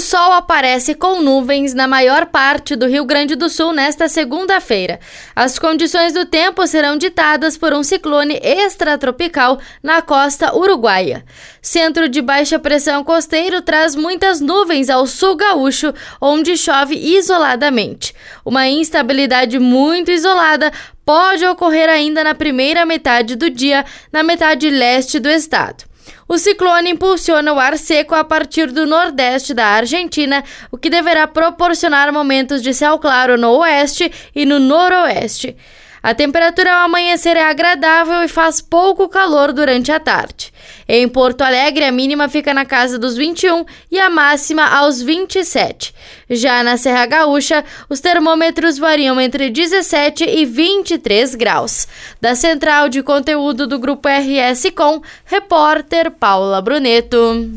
O sol aparece com nuvens na maior parte do Rio Grande do Sul nesta segunda-feira. As condições do tempo serão ditadas por um ciclone extratropical na costa uruguaia. Centro de baixa pressão costeiro traz muitas nuvens ao sul gaúcho, onde chove isoladamente. Uma instabilidade muito isolada pode ocorrer ainda na primeira metade do dia, na metade leste do estado. O ciclone impulsiona o ar seco a partir do nordeste da Argentina, o que deverá proporcionar momentos de céu claro no oeste e no noroeste. A temperatura ao amanhecer é agradável e faz pouco calor durante a tarde. Em Porto Alegre, a mínima fica na casa dos 21 e a máxima aos 27. Já na Serra Gaúcha, os termômetros variam entre 17 e 23 graus. Da central de conteúdo do Grupo RS Com, repórter Paula Bruneto.